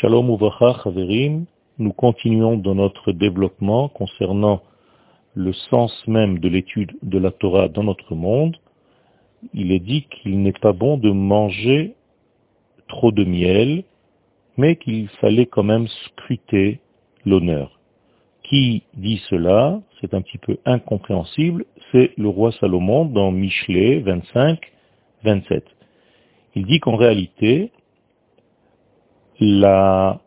Shalom Uvracha Chaverim, nous continuons dans notre développement concernant le sens même de l'étude de la Torah dans notre monde. Il est dit qu'il n'est pas bon de manger trop de miel, mais qu'il fallait quand même scruter l'honneur. Qui dit cela C'est un petit peu incompréhensible. C'est le roi Salomon dans Michelet 25, 27. Il dit qu'en réalité, la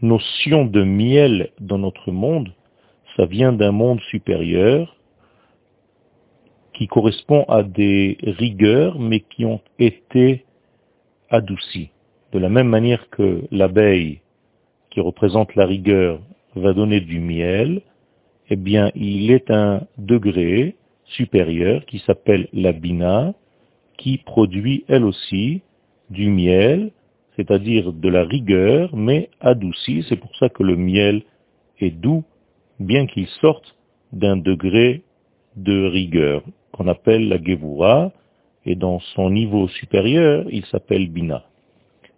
notion de miel dans notre monde, ça vient d'un monde supérieur qui correspond à des rigueurs, mais qui ont été adoucies. De la même manière que l'abeille, qui représente la rigueur, va donner du miel, eh bien, il est un degré supérieur qui s'appelle la bina, qui produit elle aussi du miel, c'est-à-dire de la rigueur, mais adouci. C'est pour ça que le miel est doux, bien qu'il sorte d'un degré de rigueur, qu'on appelle la Gevura, et dans son niveau supérieur, il s'appelle Bina.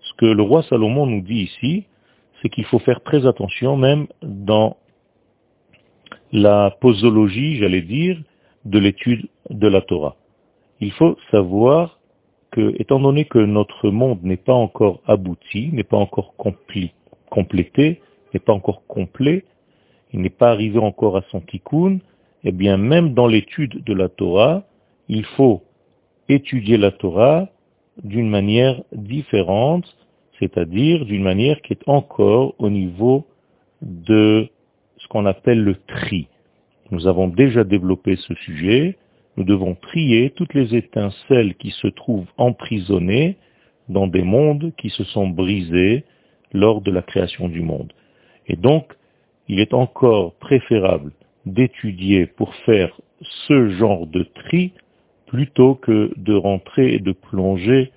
Ce que le roi Salomon nous dit ici, c'est qu'il faut faire très attention, même dans la posologie, j'allais dire, de l'étude de la Torah. Il faut savoir étant donné que notre monde n'est pas encore abouti, n'est pas encore complété, n'est pas encore complet, il n'est pas arrivé encore à son tikkun, eh bien même dans l'étude de la Torah, il faut étudier la Torah d'une manière différente, c'est-à-dire d'une manière qui est encore au niveau de ce qu'on appelle le tri. Nous avons déjà développé ce sujet, nous devons trier toutes les étincelles qui se trouvent emprisonnées dans des mondes qui se sont brisés lors de la création du monde. Et donc, il est encore préférable d'étudier pour faire ce genre de tri plutôt que de rentrer et de plonger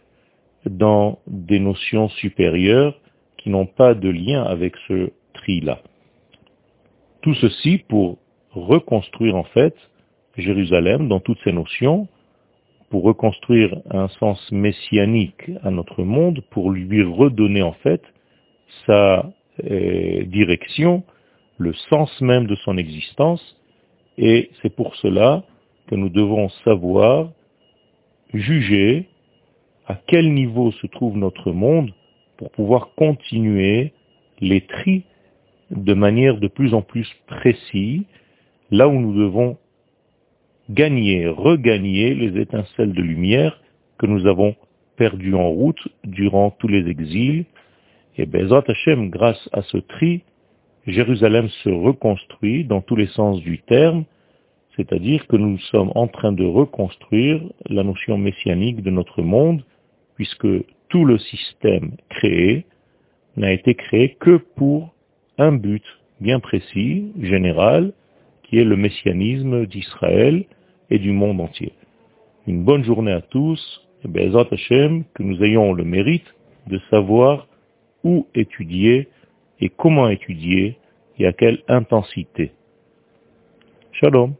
dans des notions supérieures qui n'ont pas de lien avec ce tri-là. Tout ceci pour reconstruire en fait Jérusalem dans toutes ses notions, pour reconstruire un sens messianique à notre monde, pour lui redonner en fait sa euh, direction, le sens même de son existence, et c'est pour cela que nous devons savoir juger à quel niveau se trouve notre monde pour pouvoir continuer les tris de manière de plus en plus précise, là où nous devons gagner, regagner les étincelles de lumière que nous avons perdues en route durant tous les exils. Et Bezrat Hashem, grâce à ce tri, Jérusalem se reconstruit dans tous les sens du terme, c'est-à-dire que nous sommes en train de reconstruire la notion messianique de notre monde, puisque tout le système créé n'a été créé que pour un but bien précis, général, le messianisme d'Israël et du monde entier. Une bonne journée à tous, et Bezat Hashem, que nous ayons le mérite de savoir où étudier et comment étudier et à quelle intensité. Shalom.